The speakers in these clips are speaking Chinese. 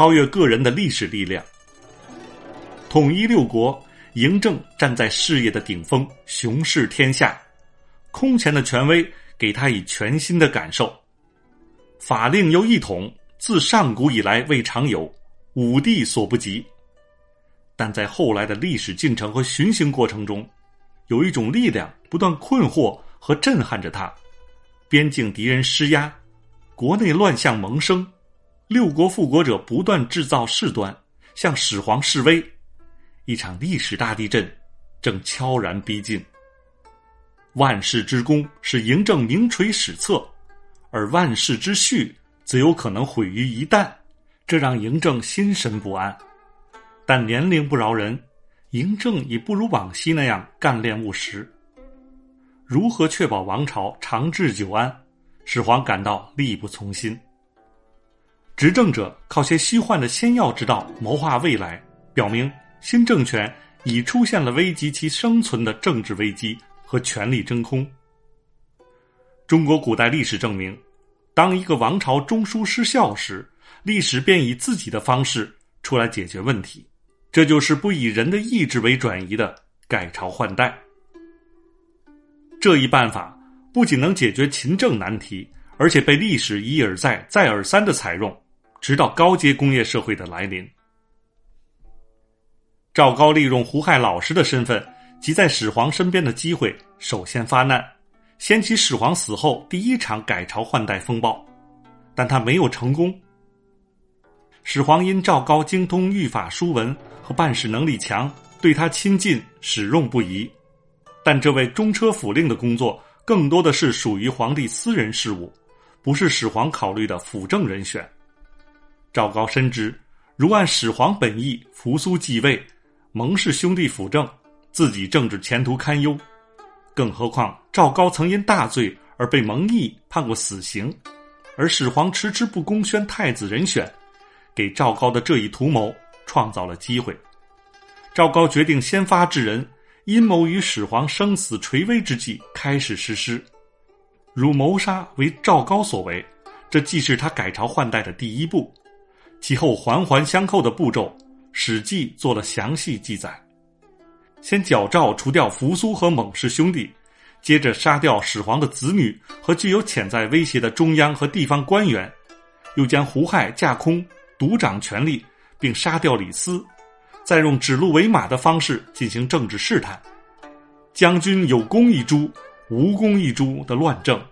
超越个人的历史力量。统一六国，嬴政站在事业的顶峰，雄视天下，空前的权威给他以全新的感受。法令又一统，自上古以来未尝有，武帝所不及。但在后来的历史进程和巡行过程中，有一种力量不断困惑和震撼着他：边境敌人施压，国内乱象萌生，六国复国者不断制造事端，向始皇示威。一场历史大地震正悄然逼近。万世之功是嬴政名垂史册，而万世之序则有可能毁于一旦，这让嬴政心神不安。但年龄不饶人，嬴政已不如往昔那样干练务实。如何确保王朝长治久安？始皇感到力不从心。执政者靠些虚幻的仙药之道谋划未来，表明。新政权已出现了危及其生存的政治危机和权力真空。中国古代历史证明，当一个王朝中枢失效时，历史便以自己的方式出来解决问题，这就是不以人的意志为转移的改朝换代。这一办法不仅能解决勤政难题，而且被历史一而再、再而三的采用，直到高阶工业社会的来临。赵高利用胡亥老师的身份及在始皇身边的机会，首先发难，掀起始皇死后第一场改朝换代风暴，但他没有成功。始皇因赵高精通御法书文和办事能力强，对他亲近，使用不疑。但这位中车府令的工作更多的是属于皇帝私人事务，不是始皇考虑的辅政人选。赵高深知，如按始皇本意，扶苏继位。蒙氏兄弟辅政，自己政治前途堪忧。更何况赵高曾因大罪而被蒙毅判过死刑，而始皇迟迟不公宣太子人选，给赵高的这一图谋创造了机会。赵高决定先发制人，阴谋于始皇生死垂危之际开始实施。如谋杀为赵高所为，这既是他改朝换代的第一步，其后环环相扣的步骤。《史记》做了详细记载：先矫诏除掉扶苏和蒙氏兄弟，接着杀掉始皇的子女和具有潜在威胁的中央和地方官员，又将胡亥架空，独掌权力，并杀掉李斯，再用指鹿为马的方式进行政治试探。将军有功一诛，无功一诛的乱政，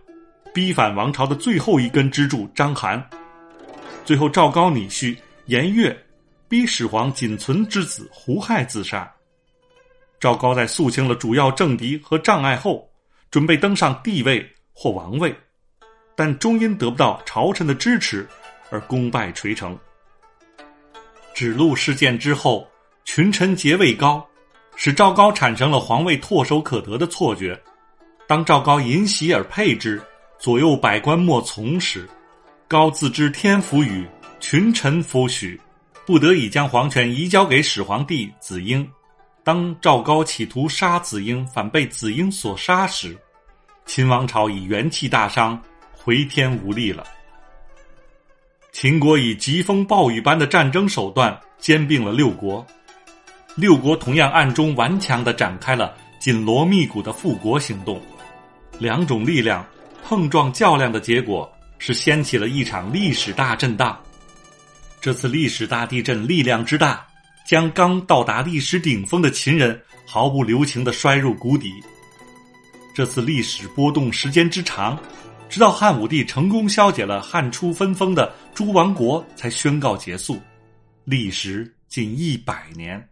逼反王朝的最后一根支柱章邯。最后，赵高女婿颜悦。逼始皇仅存之子胡亥自杀。赵高在肃清了主要政敌和障碍后，准备登上帝位或王位，但终因得不到朝臣的支持而功败垂成。指鹿事件之后，群臣皆位高，使赵高产生了皇位唾手可得的错觉。当赵高淫袭而配之，左右百官莫从时，高自知天福与，群臣弗许。不得已将皇权移交给始皇帝子婴。当赵高企图杀子婴，反被子婴所杀时，秦王朝已元气大伤，回天无力了。秦国以疾风暴雨般的战争手段兼并了六国，六国同样暗中顽强地展开了紧锣密鼓的复国行动。两种力量碰撞较量的结果，是掀起了一场历史大震荡。这次历史大地震力量之大，将刚到达历史顶峰的秦人毫不留情的摔入谷底。这次历史波动时间之长，直到汉武帝成功消解了汉初分封的诸王国，才宣告结束，历时近一百年。